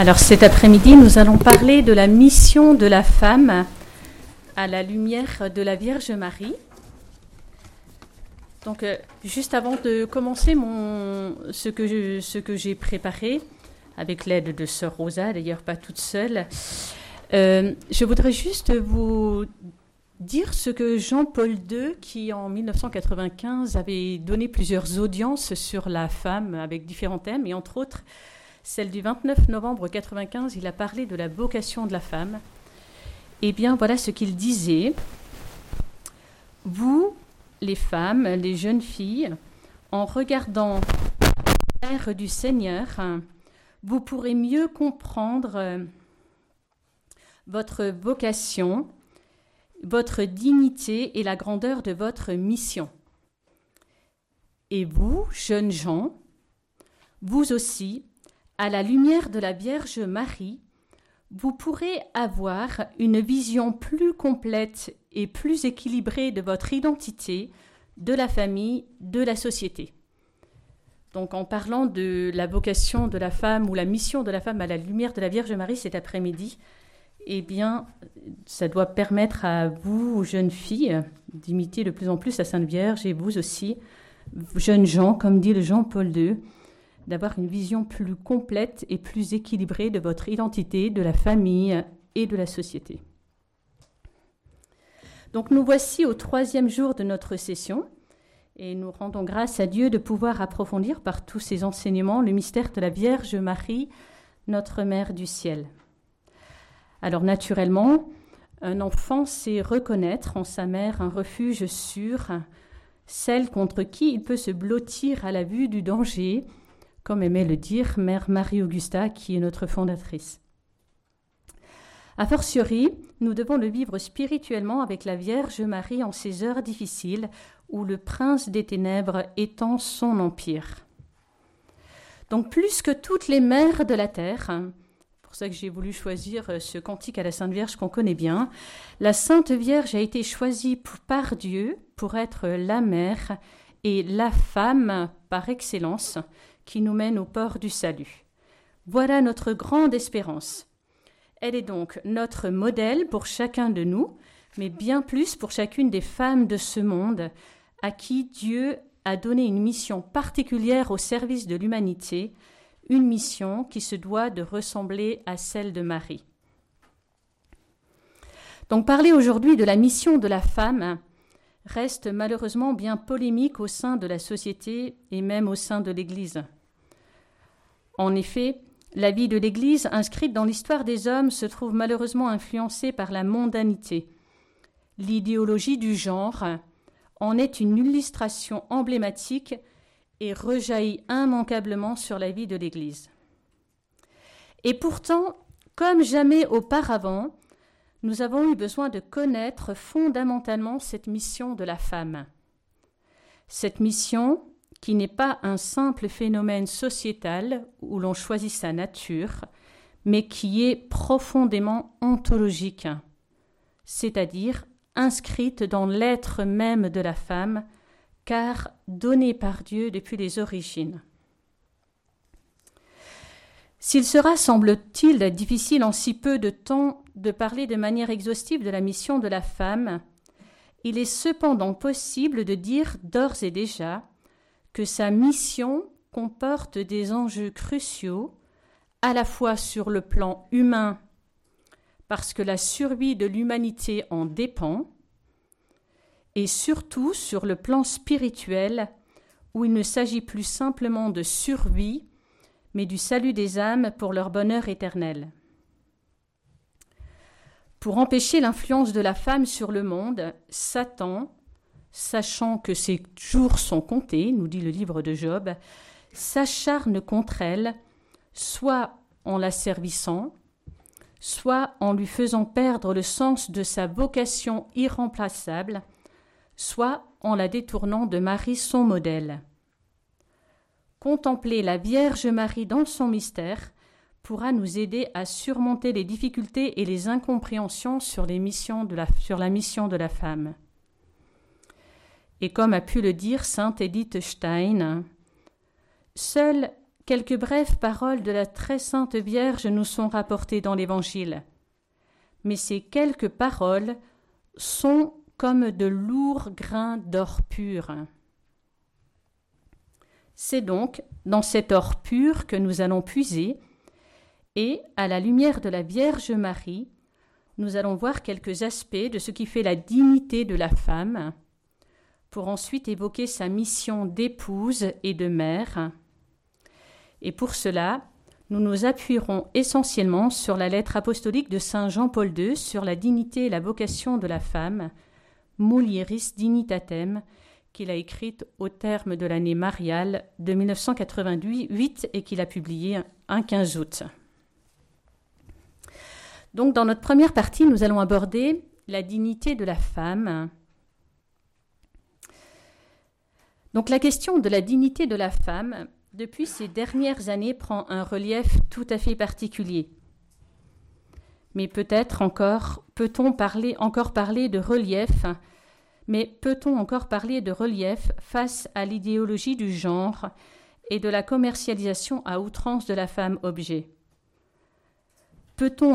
Alors cet après-midi, nous allons parler de la mission de la femme à la lumière de la Vierge Marie. Donc, euh, juste avant de commencer mon, ce que ce que j'ai préparé, avec l'aide de Sœur Rosa, d'ailleurs pas toute seule, euh, je voudrais juste vous dire ce que Jean-Paul II, qui en 1995 avait donné plusieurs audiences sur la femme avec différents thèmes, et entre autres celle du 29 novembre 1995, il a parlé de la vocation de la femme. Eh bien, voilà ce qu'il disait. Vous, les femmes, les jeunes filles, en regardant l'ère du Seigneur, vous pourrez mieux comprendre votre vocation, votre dignité et la grandeur de votre mission. Et vous, jeunes gens, vous aussi, à la lumière de la Vierge Marie, vous pourrez avoir une vision plus complète et plus équilibrée de votre identité, de la famille, de la société. Donc en parlant de la vocation de la femme ou la mission de la femme à la lumière de la Vierge Marie cet après-midi, eh bien, ça doit permettre à vous, jeunes filles, d'imiter de plus en plus la Sainte Vierge et vous aussi, jeunes gens, comme dit le Jean-Paul II, d'avoir une vision plus complète et plus équilibrée de votre identité, de la famille et de la société. Donc nous voici au troisième jour de notre session et nous rendons grâce à Dieu de pouvoir approfondir par tous ces enseignements le mystère de la Vierge Marie, notre Mère du ciel. Alors naturellement, un enfant sait reconnaître en sa mère un refuge sûr, celle contre qui il peut se blottir à la vue du danger, comme aimait le dire Mère Marie-Augusta, qui est notre fondatrice. A fortiori, nous devons le vivre spirituellement avec la Vierge Marie en ces heures difficiles où le prince des ténèbres étend son empire. Donc plus que toutes les mères de la terre, pour ça que j'ai voulu choisir euh, ce cantique à la Sainte Vierge qu'on connaît bien. La Sainte Vierge a été choisie par Dieu pour être la mère et la femme par excellence qui nous mène au port du salut. Voilà notre grande espérance. Elle est donc notre modèle pour chacun de nous, mais bien plus pour chacune des femmes de ce monde à qui Dieu a donné une mission particulière au service de l'humanité une mission qui se doit de ressembler à celle de Marie. Donc parler aujourd'hui de la mission de la femme reste malheureusement bien polémique au sein de la société et même au sein de l'Église. En effet, la vie de l'Église inscrite dans l'histoire des hommes se trouve malheureusement influencée par la mondanité. L'idéologie du genre en est une illustration emblématique et rejaillit immanquablement sur la vie de l'Église. Et pourtant, comme jamais auparavant, nous avons eu besoin de connaître fondamentalement cette mission de la femme. Cette mission qui n'est pas un simple phénomène sociétal où l'on choisit sa nature, mais qui est profondément ontologique, c'est-à-dire inscrite dans l'être même de la femme, car donné par Dieu depuis les origines. S'il sera, semble-t-il, difficile en si peu de temps de parler de manière exhaustive de la mission de la femme, il est cependant possible de dire d'ores et déjà que sa mission comporte des enjeux cruciaux, à la fois sur le plan humain, parce que la survie de l'humanité en dépend, et surtout sur le plan spirituel, où il ne s'agit plus simplement de survie, mais du salut des âmes pour leur bonheur éternel. Pour empêcher l'influence de la femme sur le monde, Satan, sachant que ses jours sont comptés, nous dit le livre de Job, s'acharne contre elle, soit en la servissant, soit en lui faisant perdre le sens de sa vocation irremplaçable, soit en la détournant de Marie son modèle. Contempler la Vierge Marie dans son mystère pourra nous aider à surmonter les difficultés et les incompréhensions sur, la, mission de la femme. Et comme a pu le dire sainte Edith Stein, seule quelques brèves paroles de la très sainte Vierge nous sont rapportées dans l'Évangile. Mais ces quelques paroles sont comme de lourds grains d'or pur. C'est donc dans cet or pur que nous allons puiser, et, à la lumière de la Vierge Marie, nous allons voir quelques aspects de ce qui fait la dignité de la femme, pour ensuite évoquer sa mission d'épouse et de mère. Et pour cela, nous nous appuierons essentiellement sur la lettre apostolique de Saint Jean-Paul II sur la dignité et la vocation de la femme, Mulieris Dignitatem, qu'il a écrite au terme de l'année mariale de 1988 et qu'il a publié un 15 août. Donc dans notre première partie, nous allons aborder la dignité de la femme. Donc la question de la dignité de la femme, depuis ces dernières années, prend un relief tout à fait particulier. Mais peut-être encore peut-on encore parler de relief mais peut-on encore parler de relief face à l'idéologie du genre et de la commercialisation à outrance de la femme objet? Peut-on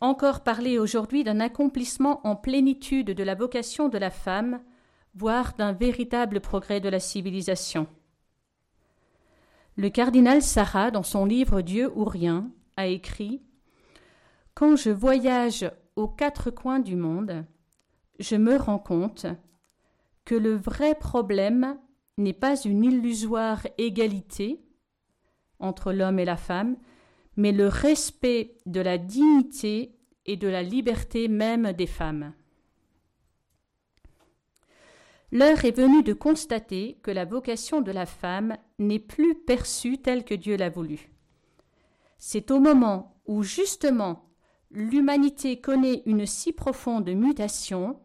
encore parler aujourd'hui d'un accomplissement en plénitude de la vocation de la femme, voire d'un véritable progrès de la civilisation? Le cardinal Sarah, dans son livre Dieu ou rien, a écrit Quand je voyage aux quatre coins du monde, je me rends compte que le vrai problème n'est pas une illusoire égalité entre l'homme et la femme, mais le respect de la dignité et de la liberté même des femmes. L'heure est venue de constater que la vocation de la femme n'est plus perçue telle que Dieu l'a voulu. C'est au moment où justement l'humanité connaît une si profonde mutation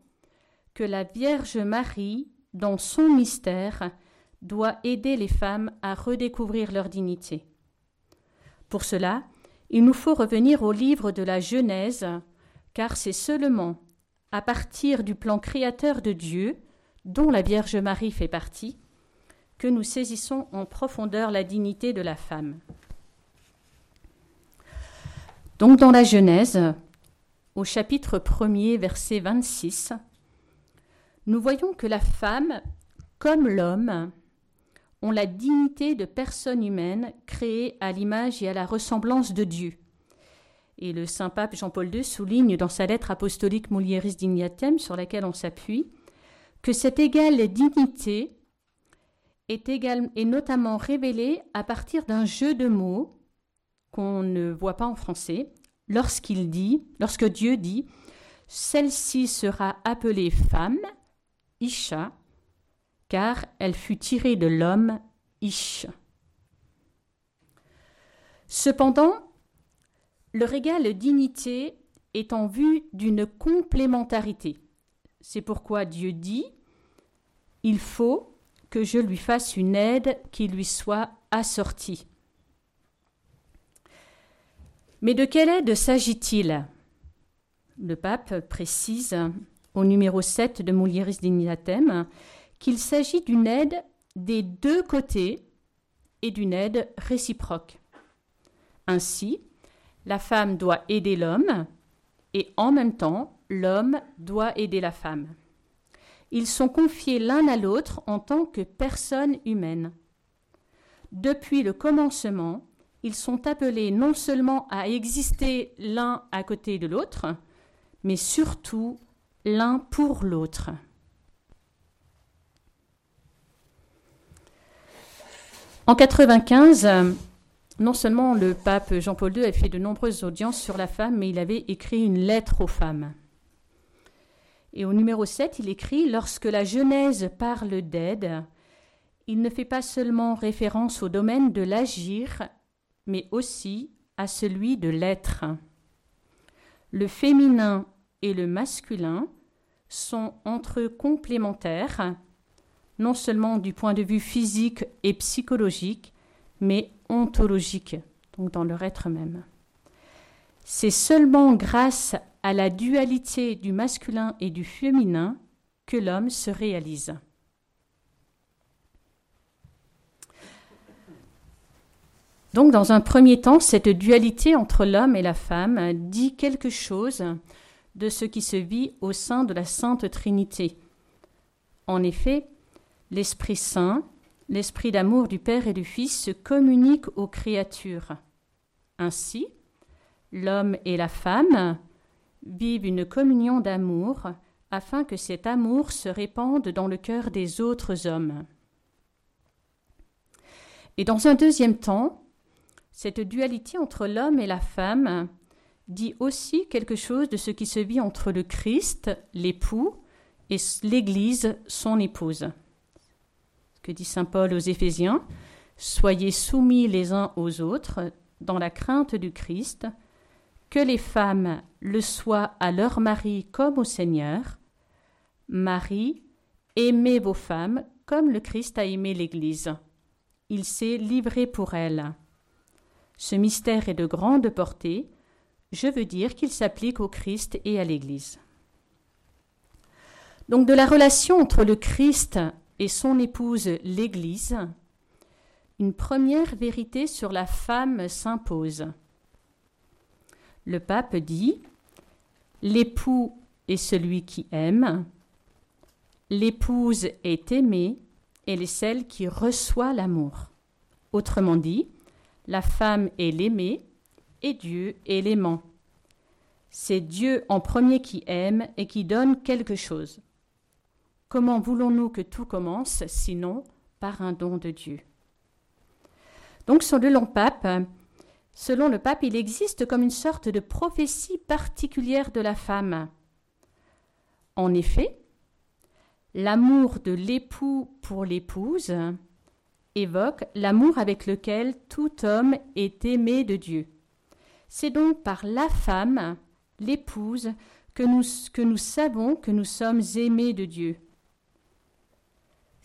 que la Vierge Marie, dans son mystère, doit aider les femmes à redécouvrir leur dignité. Pour cela, il nous faut revenir au livre de la Genèse, car c'est seulement à partir du plan créateur de Dieu, dont la Vierge Marie fait partie, que nous saisissons en profondeur la dignité de la femme. Donc dans la Genèse, au chapitre 1er, verset 26, nous voyons que la femme, comme l'homme, la dignité de personne humaine créée à l'image et à la ressemblance de Dieu. Et le saint pape Jean-Paul II souligne dans sa lettre apostolique Mulieris Dignatem, sur laquelle on s'appuie, que cette égale dignité est, est notamment révélée à partir d'un jeu de mots qu'on ne voit pas en français, lorsqu'il dit, lorsque Dieu dit, celle-ci sera appelée femme Isha, car elle fut tirée de l'homme Ish. Cependant, leur égale dignité est en vue d'une complémentarité. C'est pourquoi Dieu dit Il faut que je lui fasse une aide qui lui soit assortie. Mais de quelle aide s'agit-il? Le pape précise au numéro 7 de Mulieris Dignatem qu'il s'agit d'une aide des deux côtés et d'une aide réciproque. Ainsi, la femme doit aider l'homme et en même temps, l'homme doit aider la femme. Ils sont confiés l'un à l'autre en tant que personnes humaines. Depuis le commencement, ils sont appelés non seulement à exister l'un à côté de l'autre, mais surtout l'un pour l'autre. En 95, non seulement le pape Jean-Paul II a fait de nombreuses audiences sur la femme, mais il avait écrit une lettre aux femmes. Et au numéro 7, il écrit Lorsque la Genèse parle d'aide, il ne fait pas seulement référence au domaine de l'agir, mais aussi à celui de l'être. Le féminin et le masculin sont entre eux complémentaires, non seulement du point de vue physique et psychologique, mais ontologique, donc dans leur être même. C'est seulement grâce à la dualité du masculin et du féminin que l'homme se Donc, dans un premier temps, cette dualité entre l'homme et la femme dit quelque chose de ce qui se vit au sein de la Sainte Trinité. En effet, l'Esprit Saint, l'Esprit d'amour du Père et du Fils se communiquent aux créatures. Ainsi, l'homme et la femme vivent une communion d'amour afin que cet amour se répande dans le cœur des autres hommes. Et dans un deuxième temps, cette dualité entre l'homme et la femme dit aussi quelque chose de ce qui se vit entre le Christ, l'époux, et l'Église, son épouse. Que dit Saint Paul aux Éphésiens, Soyez soumis les uns aux autres dans la crainte du Christ, que les femmes le soient à leur mari comme au Seigneur. Marie, aimez vos femmes comme le Christ a aimé l'Église. Il s'est livré pour elle. Ce mystère est de grande portée, je veux dire qu'il s'applique au Christ et à l'Église. Donc de la relation entre le Christ et son épouse l'Église, une première vérité sur la femme s'impose. Le pape dit L'époux est celui qui aime, l'épouse est aimée, elle est celle qui reçoit l'amour. Autrement dit, la femme est l'aimée et Dieu est l'aimant. C'est Dieu en premier qui aime et qui donne quelque chose. Comment voulons-nous que tout commence sinon par un don de Dieu? Donc selon le pape, selon le pape, il existe comme une sorte de prophétie particulière de la femme. En effet, l'amour de l'époux pour l'épouse évoque l'amour avec lequel tout homme est aimé de Dieu. C'est donc par la femme, l'épouse, que nous, que nous savons que nous sommes aimés de Dieu.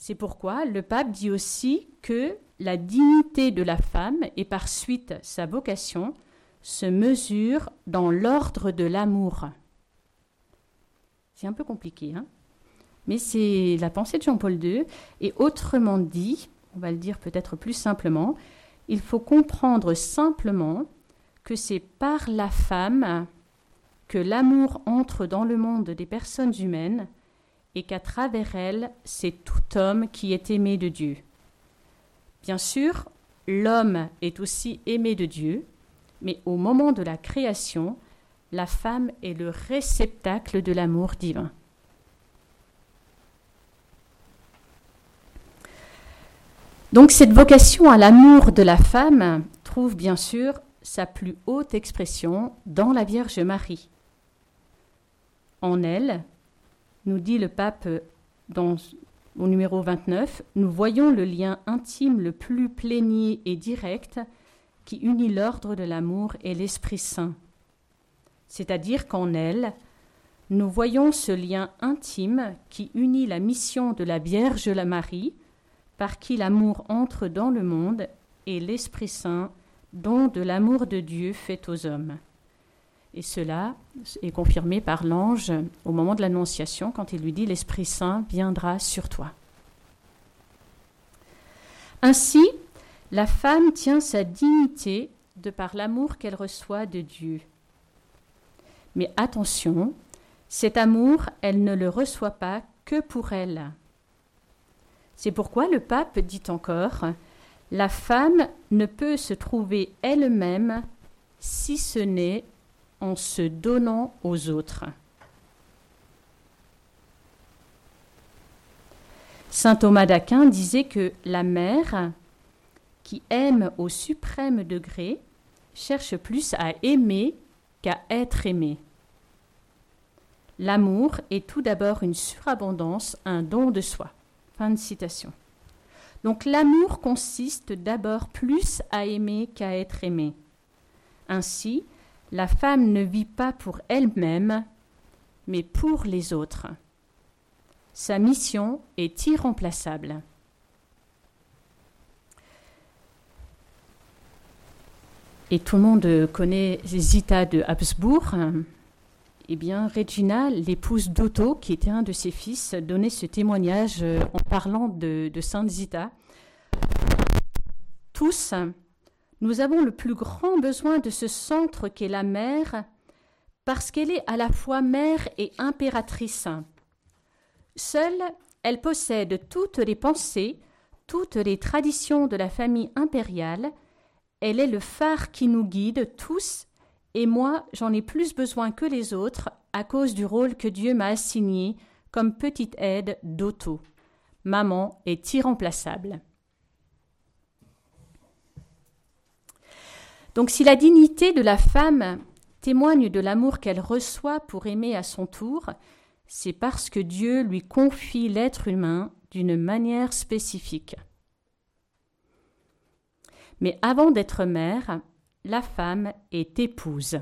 C'est pourquoi le pape dit aussi que la dignité de la femme et par suite sa vocation se mesure dans l'ordre de l'amour. C'est un peu compliqué, hein mais c'est la pensée de Jean-Paul II. Et autrement dit, on va le dire peut-être plus simplement, il faut comprendre simplement que c'est par la femme que l'amour entre dans le monde des personnes humaines et qu'à travers elle, c'est tout homme qui est aimé de Dieu. Bien sûr, l'homme est aussi aimé de Dieu, mais au moment de la création, la femme est le réceptacle de l'amour divin. Donc cette vocation à l'amour de la femme trouve bien sûr sa plus haute expression dans la Vierge Marie. En elle, nous dit le pape dans, au numéro 29, nous voyons le lien intime le plus plénier et direct qui unit l'ordre de l'amour et l'Esprit Saint. C'est-à-dire qu'en elle, nous voyons ce lien intime qui unit la mission de la Vierge la Marie par qui l'amour entre dans le monde, et l'Esprit Saint, don de l'amour de Dieu fait aux hommes. Et cela est confirmé par l'ange au moment de l'Annonciation, quand il lui dit L'Esprit Saint viendra sur toi. Ainsi, la femme tient sa dignité de par l'amour qu'elle reçoit de Dieu. Mais attention, cet amour, elle ne le reçoit pas que pour elle. C'est pourquoi le pape dit encore La femme ne peut se trouver elle-même si ce n'est en se donnant aux autres. Saint Thomas d'Aquin disait que la mère, qui aime au suprême degré, cherche plus à aimer qu'à être aimée. L'amour est tout d'abord une surabondance, un don de soi. Fin de citation. Donc l'amour consiste d'abord plus à aimer qu'à être aimé. Ainsi, la femme ne vit pas pour elle-même, mais pour les autres. Sa mission est irremplaçable. Et tout le monde connaît Zita de Habsbourg. Eh bien, Regina, l'épouse d'Otto, qui était un de ses fils, donnait ce témoignage euh, en parlant de, Sainte Zita. Tous, Nous avons le plus grand besoin de ce centre qu'est la mère, parce qu'elle est à la fois mère et impératrice. Seule, elle possède toutes les pensées, toutes les traditions de la famille impériale, elle est le phare qui nous guide tous, et moi j'en ai plus besoin que les autres à cause du rôle que Dieu m'a assigné comme petite aide d'auto. Maman est irremplaçable. Donc si la dignité de la femme témoigne de l'amour qu'elle reçoit pour aimer à son tour, c'est parce que Dieu lui confie l'être humain d'une manière spécifique. Mais avant d'être mère, la femme est épouse.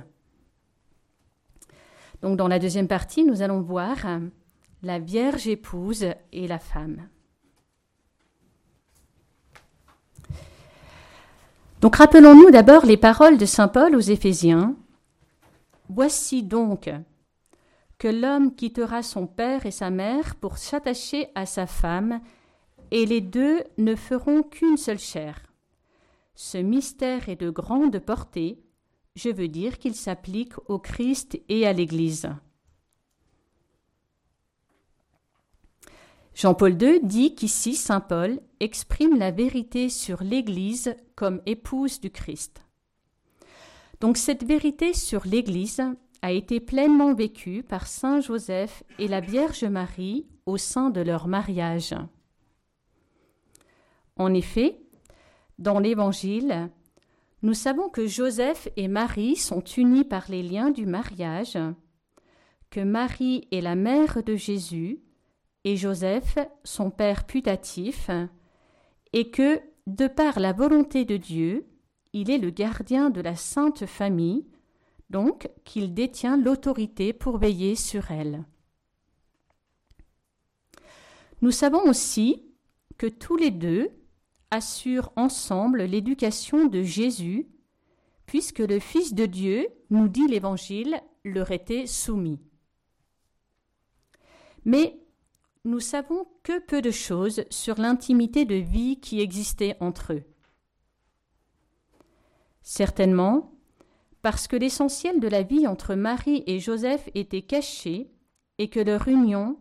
Donc dans la deuxième partie, nous allons voir la Vierge épouse et la femme. Donc rappelons-nous d'abord les paroles de Saint Paul aux Éphésiens. Voici donc que l'homme quittera son père et sa mère pour s'attacher à sa femme, et les deux ne feront qu'une seule chair. Ce mystère est de grande portée, je veux dire qu'il s'applique au Christ et à l'Église. Jean-Paul II dit qu'ici Saint Paul exprime la vérité sur l'Église comme épouse du Christ. Donc cette vérité sur l'Église a été pleinement vécue par Saint Joseph et la Vierge Marie au sein de leur mariage. En effet, dans l'Évangile, nous savons que Joseph et Marie sont unis par les liens du mariage, que Marie est la mère de Jésus et Joseph, son père putatif, et que, de par la volonté de Dieu, il est le gardien de la sainte famille, donc qu'il détient l'autorité pour veiller sur elle. Nous savons aussi que tous les deux assurent ensemble l'éducation de Jésus, puisque le Fils de Dieu, nous dit l'Évangile, leur était soumis. Mais nous savons que peu de choses sur l'intimité de vie qui existait entre eux. Certainement, parce que l'essentiel de la vie entre Marie et Joseph était caché et que leur union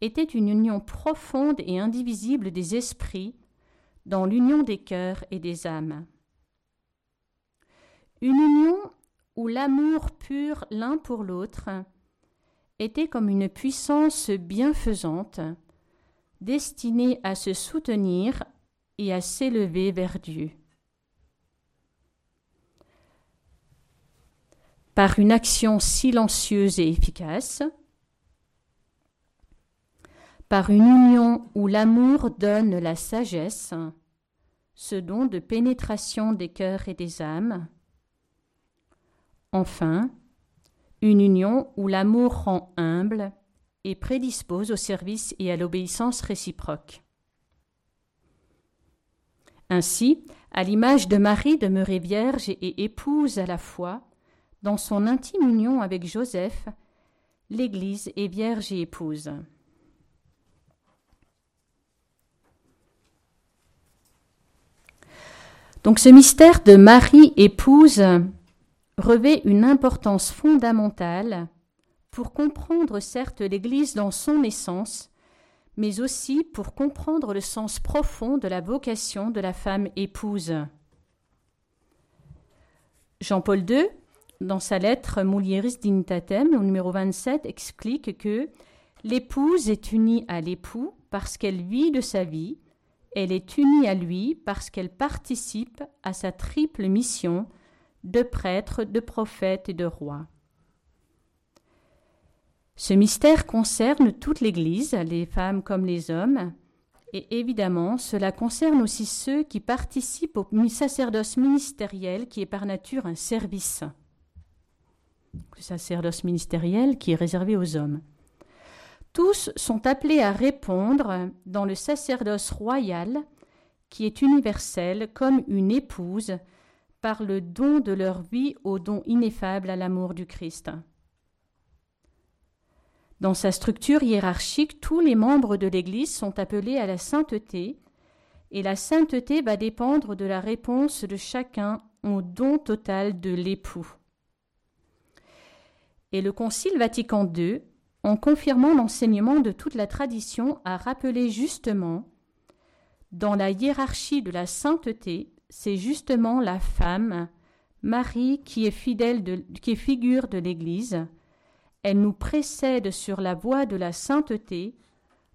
était une union profonde et indivisible des esprits dans l'union des cœurs et des âmes. Une union où l'amour pur l'un pour l'autre était comme une puissance bienfaisante, destinée à se soutenir et à s'élever vers Dieu. Par une action silencieuse et efficace, par une union où l'amour donne la sagesse, ce don de pénétration des cœurs et des âmes, enfin, une union où l'amour rend humble et prédispose au service et à l'obéissance réciproque. Ainsi, à l'image de Marie demeurée vierge et épouse à la fois, dans son intime union avec Joseph, l'Église est vierge et épouse. Donc ce mystère de Marie épouse revêt une importance fondamentale pour comprendre certes l'Église dans son essence, mais aussi pour comprendre le sens profond de la vocation de la femme épouse. Jean-Paul II, dans sa lettre Mulieris Dignitatem, au numéro 27, explique que l'épouse est unie à l'époux parce qu'elle vit de sa vie, elle est unie à lui parce qu'elle participe à sa triple mission de prêtre, de prophète et de roi. Ce mystère concerne toute l'Église, les femmes comme les hommes, et évidemment cela concerne aussi ceux qui participent au sacerdoce ministériel qui est par nature un service. Le sacerdoce ministériel qui est réservé aux hommes. Tous sont appelés à répondre dans le sacerdoce royal qui est universel comme une épouse par le don de leur vie au don ineffable à l'amour du Christ. Dans sa structure hiérarchique, tous les membres de l'Église sont appelés à la sainteté, et la sainteté va dépendre de la réponse de chacun au don total de l'époux. Et le Concile Vatican II, en confirmant l'enseignement de toute la tradition, a rappelé justement, dans la hiérarchie de la sainteté, c'est justement la femme, Marie, qui est fidèle qui est figure de l'Église. Elle nous précède sur la voie de la sainteté.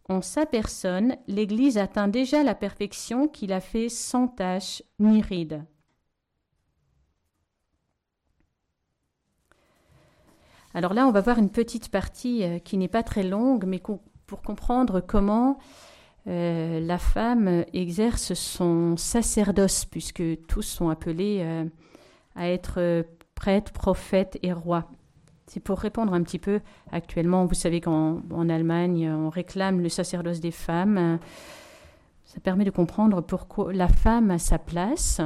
En sa personne, l'Église atteint déjà la perfection qui la fait sans tache ni ride. Alors là, on va voir une petite partie euh, qui n'est pas très longue, mais pour comprendre comment euh, la femme exerce son sacerdoce, puisque tous sont appelés euh, à être prêtres, prophètes et rois. C'est pour répondre un petit peu actuellement, vous savez qu'en Allemagne, on réclame le sacerdoce des femmes. Ça permet de comprendre pourquoi la femme a sa place.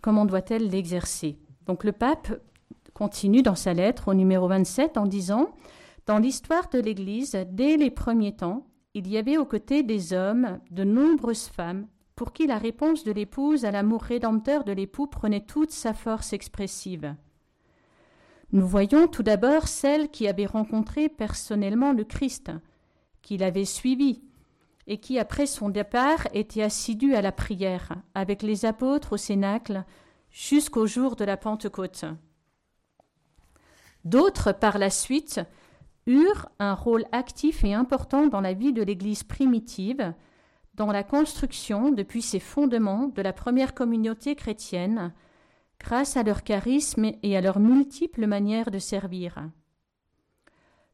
Comment doit-elle l'exercer? Donc le pape continue dans sa lettre au numéro 27 en disant Dans l'histoire de l'Église, dès les premiers temps, il y avait aux côtés des hommes de nombreuses femmes pour qui la réponse de l'épouse à l'amour rédempteur de l'époux prenait toute sa force expressive. Nous voyons tout d'abord celle qui avait rencontré personnellement le Christ, qui l'avait suivi, et qui, après son départ, était assidue à la prière, avec les apôtres au Cénacle, jusqu'au jour de la Pentecôte. D'autres, par la suite, eurent un rôle actif et important dans la vie de l'Église primitive, dans la construction, depuis ses fondements, de la première communauté chrétienne, grâce à leur charisme et à leurs multiples manières de servir.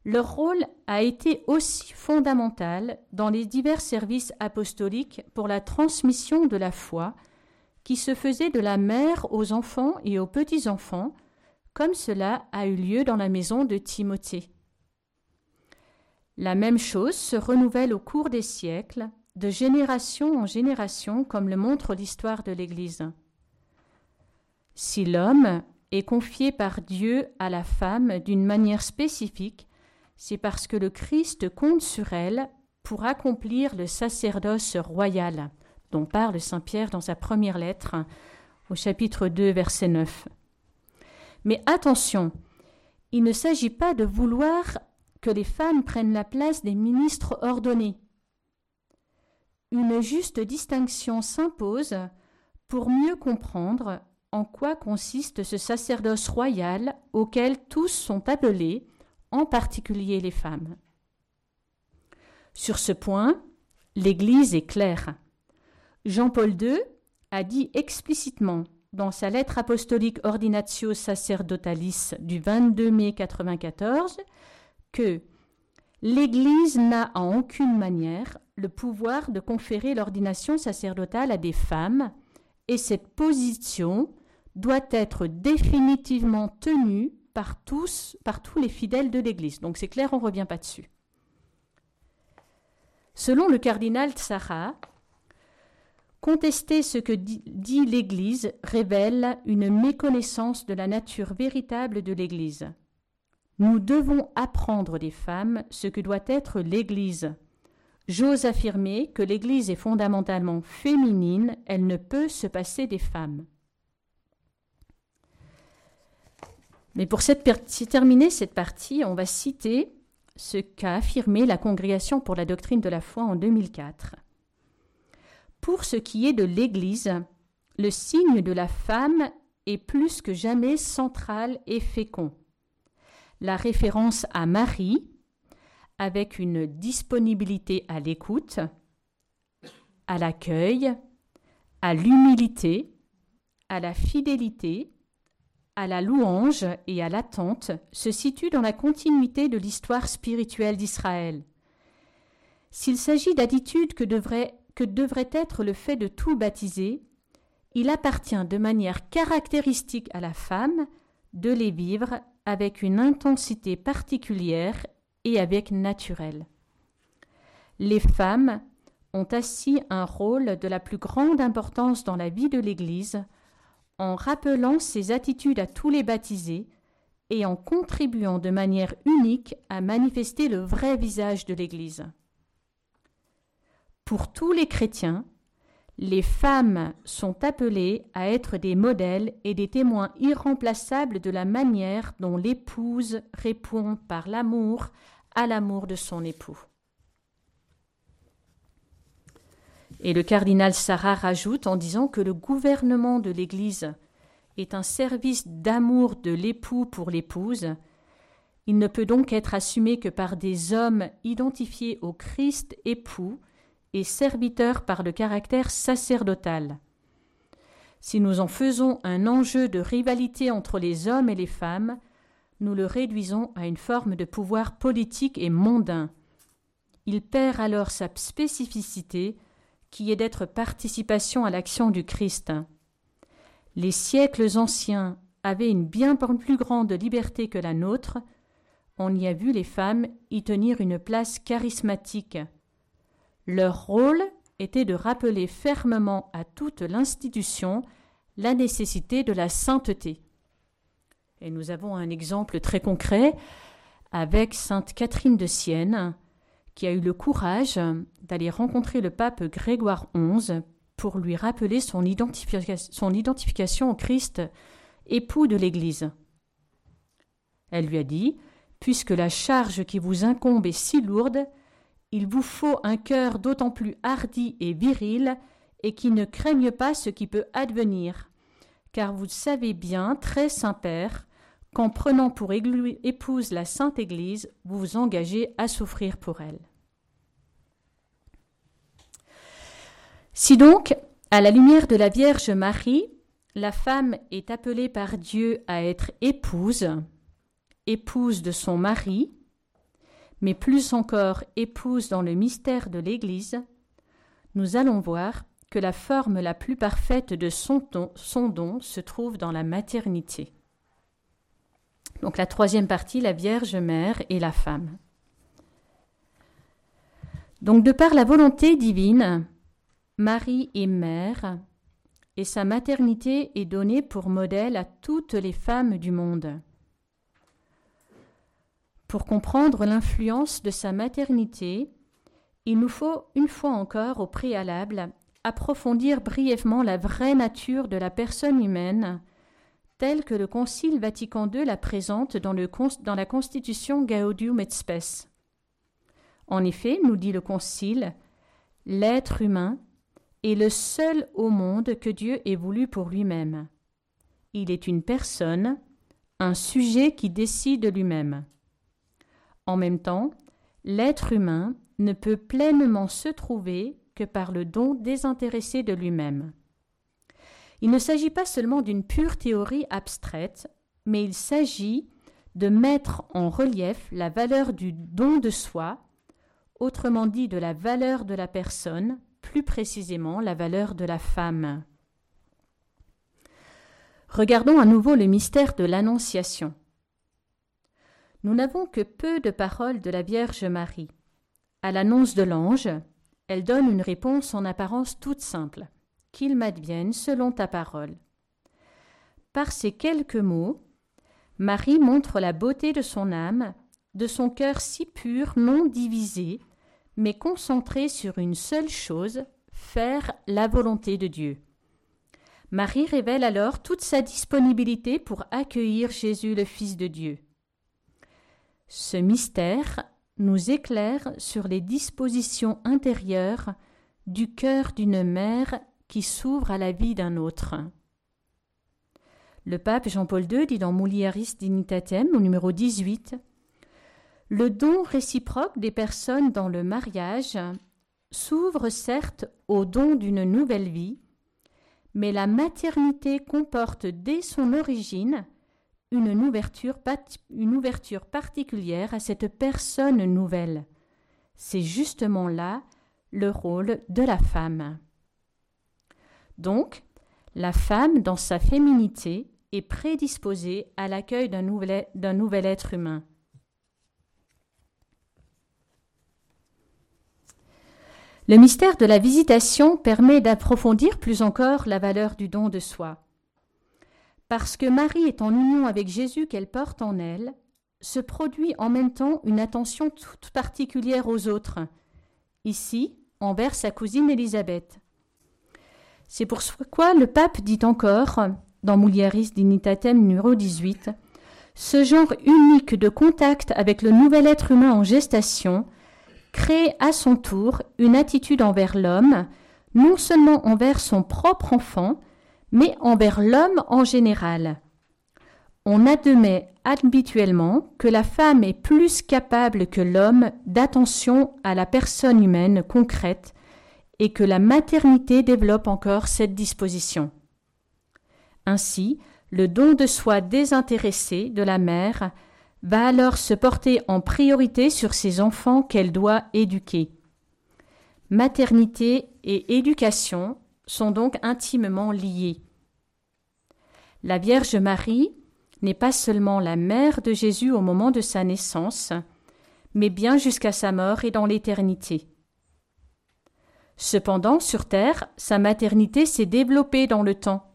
Leur rôle a été aussi fondamental dans les divers services apostoliques pour la transmission de la foi, qui se faisait de la mère aux enfants et aux petits-enfants, comme cela a eu lieu dans la maison de Timothée. La même chose se renouvelle au cours des siècles, de génération en génération, comme le montre l'histoire de l'Église. Si l'homme est confié par Dieu à la femme d'une manière spécifique, c'est parce que le Christ compte sur elle pour accomplir le sacerdoce royal, dont parle Saint Pierre dans sa première lettre au chapitre 2, verset 9. Mais attention, il ne s'agit pas de vouloir que les femmes prennent la place des ministres ordonnés. Une juste distinction s'impose pour mieux comprendre en quoi consiste ce sacerdoce royal auquel tous sont appelés, en particulier les femmes. Sur ce point, l'Église est claire. Jean-Paul II a dit explicitement dans sa lettre apostolique Ordinatio Sacerdotalis du 22 mai 1994 que l'Église n'a en aucune manière le pouvoir de conférer l'ordination sacerdotale à des femmes et cette position doit être définitivement tenue par tous, par tous les fidèles de l'Église. Donc c'est clair, on ne revient pas dessus. Selon le cardinal Tsara, Contester ce que dit l'Église révèle une méconnaissance de la nature véritable de l'Église. Nous devons apprendre des femmes ce que doit être l'Église. J'ose affirmer que l'Église est fondamentalement féminine, elle ne peut se passer des femmes. Mais pour terminer cette partie, on va citer ce qu'a affirmé la Congrégation pour la doctrine de la foi en 2004. Pour ce qui est de l'Église, le signe de la femme est plus que jamais central et fécond. La référence à Marie, avec une disponibilité à l'écoute, à l'accueil, à l'humilité, à la fidélité, à la louange et à l'attente, se situe dans la continuité de l'histoire spirituelle d'Israël. S'il s'agit d'attitudes que devrait que devrait être le fait de tout baptiser, il appartient de manière caractéristique à la femme de les vivre avec une intensité particulière et avec naturel. Les femmes ont assis un rôle de la plus grande importance dans la vie de l'Église en rappelant ces attitudes à tous les baptisés et en contribuant de manière unique à manifester le vrai visage de l'Église. Pour tous les chrétiens, les femmes sont appelées à être des modèles et des témoins irremplaçables de la manière dont l'épouse répond par l'amour à l'amour de son époux. Et le cardinal Sarah rajoute en disant que le gouvernement de l'Église est un service d'amour de l'époux pour l'épouse. Il ne peut donc être assumé que par des hommes identifiés au Christ époux et serviteurs par le caractère sacerdotal. Si nous en faisons un enjeu de rivalité entre les hommes et les femmes, nous le réduisons à une forme de pouvoir politique et mondain. Il perd alors sa spécificité qui est d'être participation à l'action du Christ. Les siècles anciens avaient une bien plus grande liberté que la nôtre, on y a vu les femmes y tenir une place charismatique. Leur rôle était de rappeler fermement à toute l'institution la nécessité de la sainteté. Et nous avons un exemple très concret avec sainte Catherine de Sienne, qui a eu le courage d'aller rencontrer le pape Grégoire XI pour lui rappeler son, identification au Christ, époux de l'Église. Elle lui a dit Puisque la charge qui vous incombe est si lourde, il vous faut un cœur d'autant plus hardi et viril, et qui ne craigne pas ce qui peut advenir. Car vous savez bien, très Saint-Père, qu'en prenant pour épouse la Sainte Église, vous vous engagez à souffrir pour elle. Si donc, à la lumière de la Vierge Marie, la femme est appelée par Dieu à être épouse, épouse de son mari, mais plus encore épouse dans le mystère de l'Église, nous allons voir que la forme la plus parfaite de son don, se trouve dans la maternité. Donc la troisième partie, la Vierge Mère et la femme. Donc de par la volonté divine, Marie est mère, et sa maternité est donnée pour modèle à toutes les femmes du monde. Pour comprendre l'influence de sa maternité, il nous faut, une fois encore au préalable, approfondir brièvement la vraie nature de la personne humaine telle que le Concile Vatican II la présente dans, la Constitution Gaudium et Spes. En effet, nous dit le Concile, l'être humain est le seul au monde que Dieu ait voulu pour lui-même. Il est une personne, un sujet qui décide lui-même. En même temps, l'être humain ne peut pleinement se trouver que par le don désintéressé de lui-même. Il ne s'agit pas seulement d'une pure théorie abstraite, mais il s'agit de mettre en relief la valeur du don de soi, autrement dit de la valeur de la personne, plus précisément la valeur de la femme. Regardons à nouveau le mystère de l'Annonciation. Nous n'avons que peu de paroles de la Vierge Marie. À l'annonce de l'ange, elle donne une réponse en apparence toute simple qu'il m'advienne selon ta parole. Par ces quelques mots, Marie montre la beauté de son âme, de son cœur si pur, non divisé, mais concentré sur une seule chose, faire la volonté de Dieu. Marie révèle alors toute sa disponibilité pour accueillir Jésus le Fils de Dieu. Ce mystère nous éclaire sur les dispositions intérieures du cœur d'une mère qui s'ouvre à la vie d'un autre. Le pape Jean-Paul II dit dans Mulieris Dignitatem, au numéro 18, Le don réciproque des personnes dans le mariage s'ouvre certes au don d'une nouvelle vie, mais la maternité comporte dès son origine une ouverture, particulière à cette personne nouvelle. C'est justement là le rôle de la femme. Donc, la femme, dans sa féminité, est prédisposée à l'accueil d'un nouvel, nouvel être humain. Le mystère de la visitation permet d'approfondir plus encore la valeur du don de soi. Parce que Marie est en union avec Jésus qu'elle porte en elle, se produit en même temps une attention toute particulière aux autres, ici envers sa cousine Élisabeth. C'est pourquoi le pape dit encore, dans Mulieris Dignitatem numéro 18, ce genre unique de contact avec le nouvel être humain en gestation crée à son tour une attitude envers l'homme, non seulement envers son propre enfant, mais envers l'homme en général. On admet habituellement que la femme est plus capable que l'homme d'attention à la personne humaine concrète et que la maternité développe encore cette disposition. Ainsi, le don de soi désintéressé de la mère va alors se porter en priorité sur ses enfants qu'elle doit éduquer. Maternité et éducation sont donc intimement liées. La Vierge Marie n'est pas seulement la mère de Jésus au moment de sa naissance, mais bien jusqu'à sa mort et dans l'éternité. Cependant, sur terre, sa maternité s'est développée dans le temps.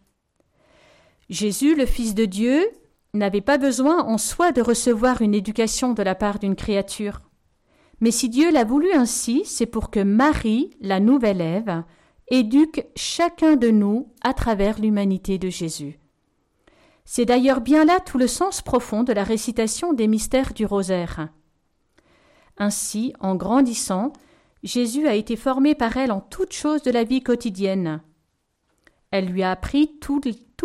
Jésus, le Fils de Dieu, n'avait pas besoin en soi de recevoir une éducation de la part d'une créature. Mais si Dieu l'a voulu ainsi, c'est pour que Marie, la nouvelle Ève, éduque chacun de nous à travers l'humanité de Jésus. C'est d'ailleurs bien là tout le sens profond de la récitation des mystères du rosaire. Ainsi, en grandissant, Jésus a été formé par elle en toutes choses de la vie quotidienne. Elle lui a appris tout,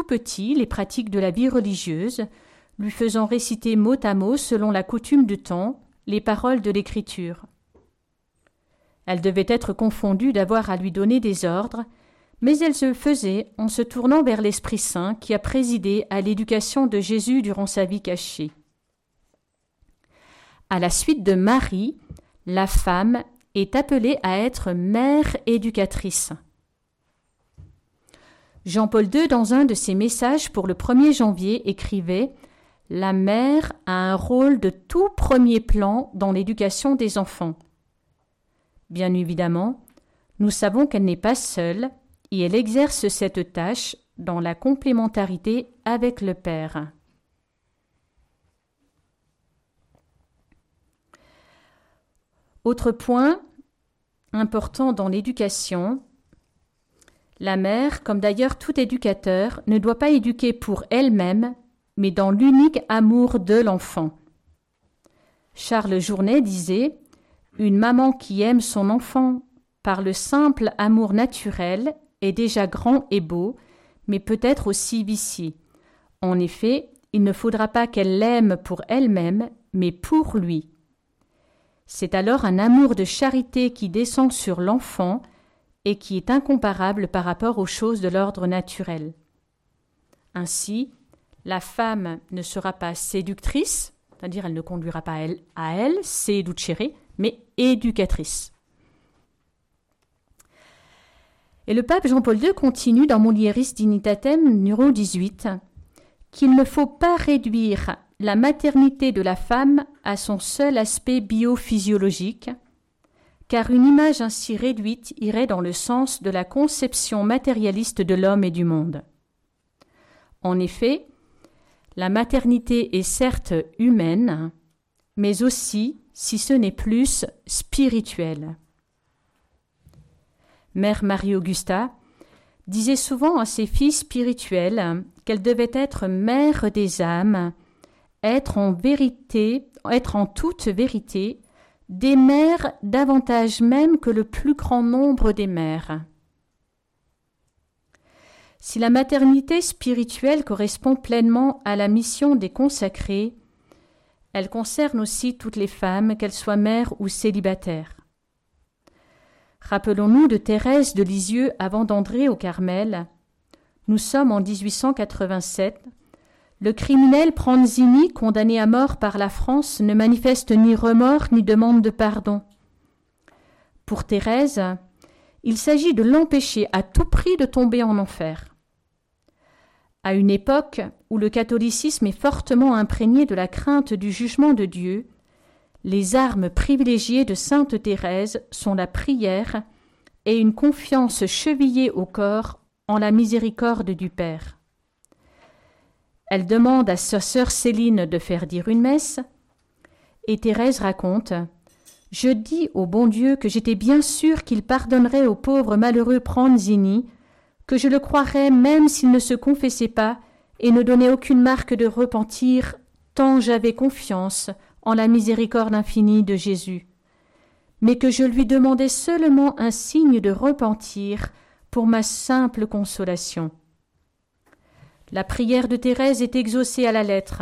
petit les pratiques de la vie religieuse, lui faisant réciter mot à mot, selon la coutume du temps, les paroles de l'Écriture. Elle devait être confondue d'avoir à lui donner des ordres, mais elle se faisait en se tournant vers l'Esprit Saint qui a présidé à l'éducation de Jésus durant sa vie cachée. À la suite de Marie, la femme est appelée à être mère éducatrice. Jean-Paul II, dans un de ses messages pour le 1er janvier, écrivait La mère a un rôle de tout premier plan dans l'éducation des enfants. Bien évidemment, nous savons qu'elle n'est pas seule et elle exerce cette tâche dans la complémentarité avec le Père. Autre point important dans l'éducation, la mère, comme d'ailleurs tout éducateur, ne doit pas éduquer pour elle-même, mais dans l'unique amour de l'enfant. Charles Journet disait Une maman qui aime son enfant par le simple amour naturel est déjà grand et beau, mais peut-être aussi vicié. En effet, il ne faudra pas qu'elle l'aime pour elle-même, mais pour lui. C'est alors un amour de charité qui descend sur l'enfant et qui est incomparable par rapport aux choses de l'ordre naturel. Ainsi, la femme ne sera pas séductrice, c'est-à-dire elle ne conduira pas elle, à elle, mais éducatrice. Et le pape Jean-Paul II continue dans Mulieris Dignitatem numéro 18 qu'il ne faut pas réduire la maternité de la femme à son seul aspect biophysiologique, car une image ainsi réduite irait dans le sens de la conception matérialiste de l'homme et du monde. En effet, la maternité est certes humaine, mais aussi, si ce n'est plus, spirituelle. Mère Marie-Augusta disait souvent à ses filles spirituelles qu'elle devait être mère des âmes, être en vérité, être en toute vérité des mères davantage même que le plus grand nombre des mères. Si la maternité spirituelle correspond pleinement à la mission des consacrés, elle concerne aussi toutes les femmes, qu'elles soient mères ou célibataires. Rappelons-nous de Thérèse de Lisieux avant d'André au Carmel. Nous sommes en 1887 le criminel Pranzini, condamné à mort par la France, ne manifeste ni remords ni demande de pardon. Pour Thérèse, il s'agit de l'empêcher à tout prix de tomber en enfer. À une époque où le catholicisme est fortement imprégné de la crainte du jugement de Dieu, les armes privilégiées de sainte Thérèse sont la prière et une confiance chevillée au corps en la miséricorde du Père. Elle demande à sa sœur Céline de faire dire une messe, et Thérèse raconte Je dis au bon Dieu que j'étais bien sûre qu'il pardonnerait au pauvre malheureux Pranzini, que je le croirais même s'il ne se confessait pas et ne donnait aucune marque de repentir, tant j'avais confiance en la miséricorde infinie de Jésus, mais que je lui demandais seulement un signe de repentir pour ma simple consolation. La prière de Thérèse est exaucée à la lettre.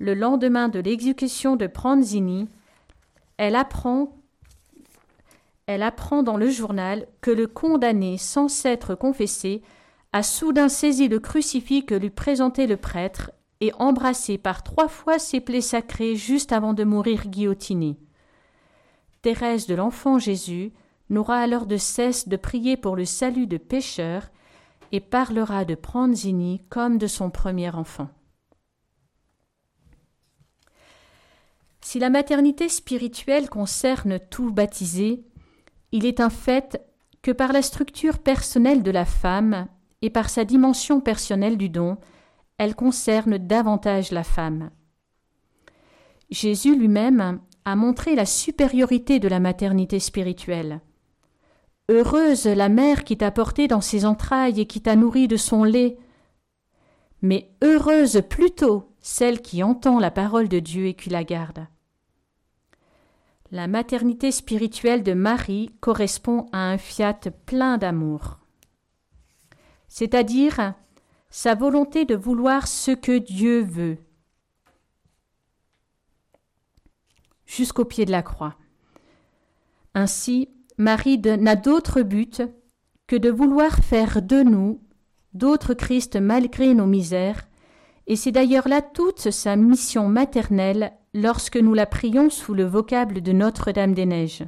Le lendemain de l'exécution de Pranzini, elle apprend elle apprend dans le journal que le condamné, sans s'être confessé, a soudain saisi le crucifix que lui présentait le prêtre et embrassé par trois fois ses plaies sacrées juste avant de mourir guillotiné. Thérèse de l'Enfant Jésus n'aura alors de cesse de prier pour le salut de pécheurs et parlera de Pranzini comme de son premier enfant. Si la maternité spirituelle concerne tout baptisé, il est un fait que par la structure personnelle de la femme et par sa dimension personnelle du don, elle concerne davantage la femme. Jésus lui-même a montré la supériorité de la maternité spirituelle. Heureuse la mère qui t'a porté dans ses entrailles et qui t'a nourri de son lait, mais heureuse plutôt celle qui entend la parole de Dieu et qui la garde. La maternité spirituelle de Marie correspond à un fiat plein d'amour, c'est-à-dire sa volonté de vouloir ce que Dieu veut, jusqu'au pied de la croix. Ainsi, Marie n'a d'autre but que de vouloir faire de nous d'autres Christ malgré nos misères, et c'est d'ailleurs là toute sa mission maternelle lorsque nous la prions sous le vocable de Notre-Dame des Neiges.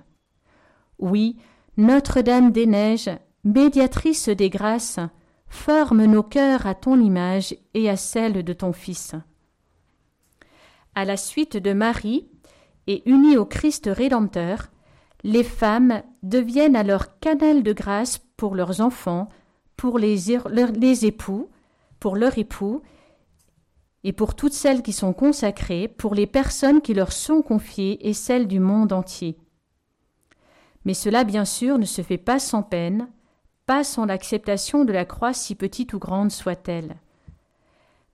Oui, Notre-Dame des Neiges, médiatrice des grâces, forme nos cœurs à ton image et à celle de ton Fils. À la suite de Marie, et unies au Christ Rédempteur, les femmes deviennent alors canal de grâce pour leurs enfants, pour les, époux, pour leur époux, et pour toutes celles qui sont consacrées, pour les personnes qui leur sont confiées et celles du monde entier. Mais cela, bien sûr, ne se fait pas sans peine, pas sans l'acceptation de la croix si petite ou grande soit-elle.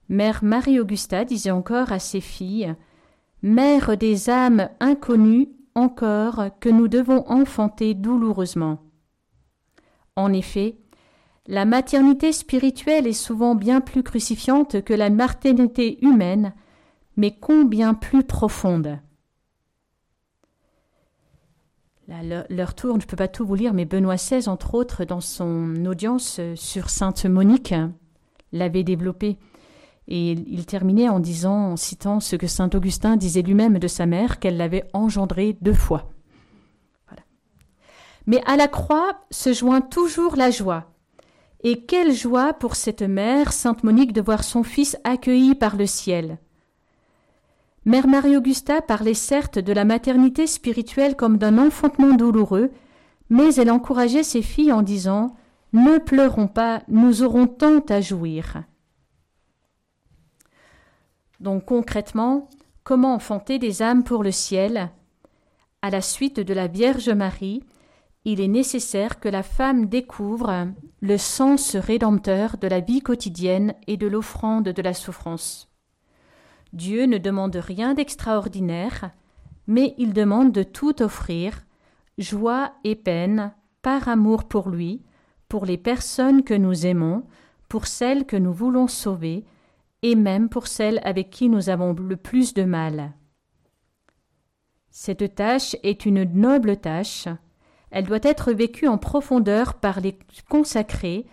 Mère Marie-Augusta disait encore à ses filles Mère des âmes inconnues encore que nous devons enfanter douloureusement. En effet, la maternité spirituelle est souvent bien plus crucifiante que la maternité humaine, mais combien plus profonde. leur tour, je ne peux pas tout vous lire, mais Benoît XVI, entre autres, dans son audience sur Sainte Monique, l'avait développé. Et il terminait en disant, en citant ce que saint Augustin disait lui-même de sa mère, qu'elle l'avait engendré deux fois. Mais à la croix se joint toujours la joie, et quelle joie pour cette mère, Sainte Monique, de voir son fils accueilli par le ciel. Mère Marie-Augusta parlait certes de la maternité spirituelle comme d'un enfantement douloureux, mais elle encourageait ses filles en disant Ne pleurons pas, nous aurons tant à jouir. Donc concrètement, comment enfanter des âmes pour le ciel? À la suite de la Vierge Marie, il est nécessaire que la femme découvre le sens rédempteur de la vie quotidienne et de l'offrande de la souffrance. Dieu ne demande rien d'extraordinaire, mais il demande de tout offrir, joie et peine, par amour pour lui, pour les personnes que nous aimons, pour celles que nous voulons sauver, et même pour celles avec qui nous avons le plus de mal. Cette tâche est une noble tâche, elle doit être vécue en profondeur par les consacrés,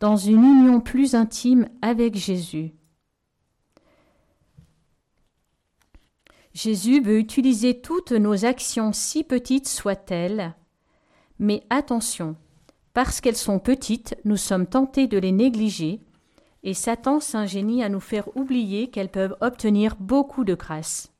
dans une union plus intime avec Jésus. Jésus veut utiliser toutes nos actions, si petites soient-elles, mais attention, parce qu'elles sont petites, nous sommes tentés de les négliger, et Satan s'ingénie à nous faire oublier qu'elles peuvent obtenir beaucoup de grâce.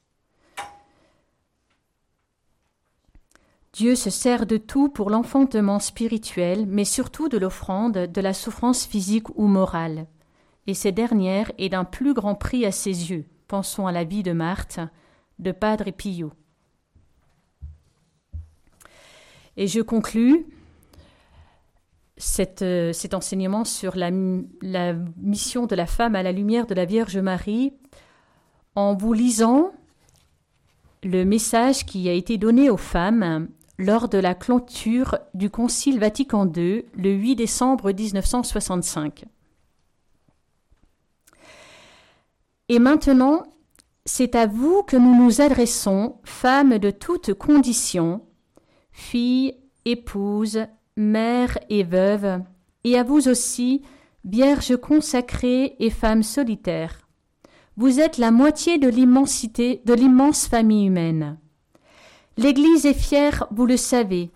Dieu se sert de tout pour l'enfantement spirituel, mais surtout de l'offrande, de la souffrance physique ou morale. Et cette dernière est d'un plus grand prix à ses yeux. Pensons à la vie de Marthe, de Padre Pio. Et je conclus. euh, cet enseignement sur la, mission de la femme à la lumière de la Vierge Marie en vous lisant le message qui a été donné aux femmes lors de la clôture du Concile Vatican II le 8 décembre 1965. Et maintenant, c'est à vous que nous nous adressons, femmes de toutes conditions, filles, épouses, mères et veuves, et à vous aussi, vierges consacrées et femmes solitaires. Vous êtes la moitié de l'immensité, de l'immense famille humaine. L'Église est fière, vous le savez,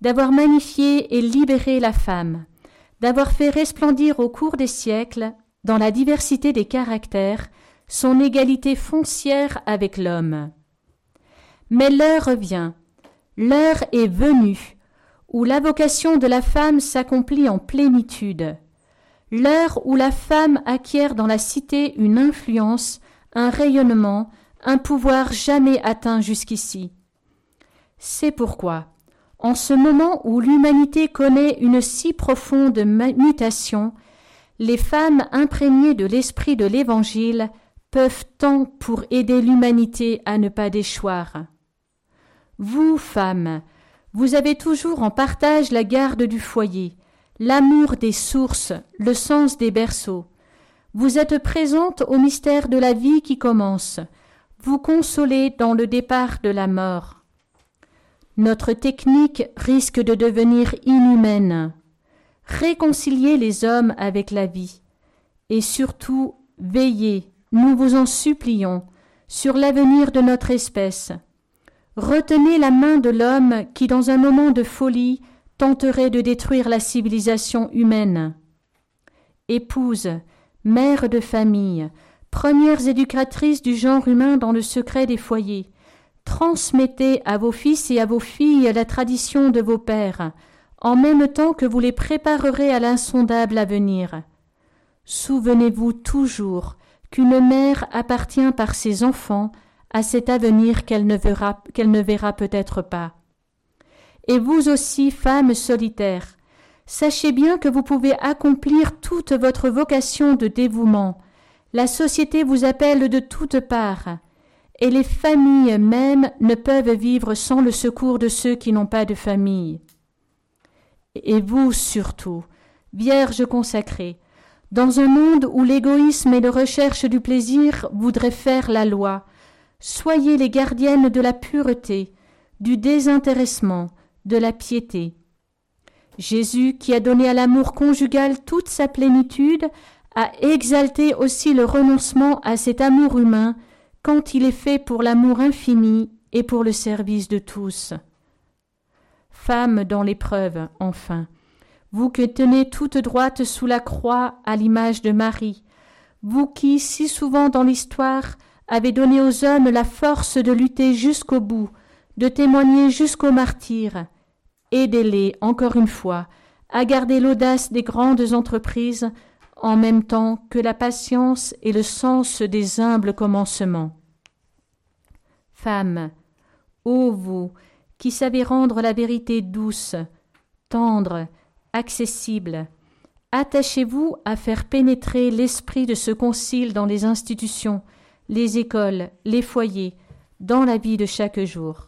d'avoir magnifié et libéré la femme, d'avoir fait resplendir au cours des siècles, dans la diversité des caractères, son égalité foncière avec l'homme. Mais l'heure revient, l'heure est venue, où la vocation de la femme s'accomplit en plénitude, l'heure où la femme acquiert dans la cité une influence, un rayonnement, un pouvoir jamais atteint jusqu'ici. C'est pourquoi, en ce moment où l'humanité connaît une si profonde mutation, les femmes imprégnées de l'esprit de l'Évangile peuvent tant pour aider l'humanité à ne pas déchoir. Vous, femmes, vous avez toujours en partage la garde du foyer, l'amour des sources, le sens des berceaux. Vous êtes présentes au mystère de la vie qui commence, vous consolez dans le départ de la mort. Notre technique risque de devenir inhumaine. Réconciliez les hommes avec la vie, et surtout veillez nous vous en supplions, sur l'avenir de notre espèce. Retenez la main de l'homme qui, dans un moment de folie, tenterait de détruire la civilisation humaine. Épouse, mère de famille, premières éducatrices du genre humain dans le secret des foyers, transmettez à vos fils et à vos filles la tradition de vos pères, en même temps que vous les préparerez à l'insondable avenir. Souvenez-vous toujours qu'une mère appartient par ses enfants à cet avenir qu'elle ne verra, peut-être pas. Et vous aussi, femmes solitaires, sachez bien que vous pouvez accomplir toute votre vocation de dévouement. La société vous appelle de toutes parts, et les familles mêmes ne peuvent vivre sans le secours de ceux qui n'ont pas de famille. Et vous surtout, Vierge consacrée, dans un monde où l'égoïsme et la recherche du plaisir voudraient faire la loi, soyez les gardiennes de la pureté, du désintéressement, de la piété. Jésus, qui a donné à l'amour conjugal toute sa plénitude, a exalté aussi le renoncement à cet amour humain quand il est fait pour l'amour infini et pour le service de tous. Femme dans l'épreuve, enfin, vous que tenez toute droite sous la croix à l'image de Marie, vous qui, si souvent dans l'histoire, avez donné aux hommes la force de lutter jusqu'au bout, de témoigner jusqu'au martyr, aidez-les, encore une fois, à garder l'audace des grandes entreprises, en même temps que la patience et le sens des humbles commencements. Femmes, ô vous, qui savez rendre la vérité douce, tendre, accessible. Attachez-vous à faire pénétrer l'esprit de ce concile dans les institutions, les écoles, les foyers, dans la vie de chaque jour.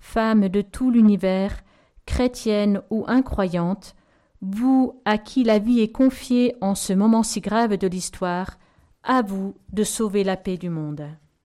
Femmes de tout l'univers, chrétiennes ou incroyantes, vous à qui la vie est confiée en ce moment si grave de l'histoire, à vous de sauver la paix du monde.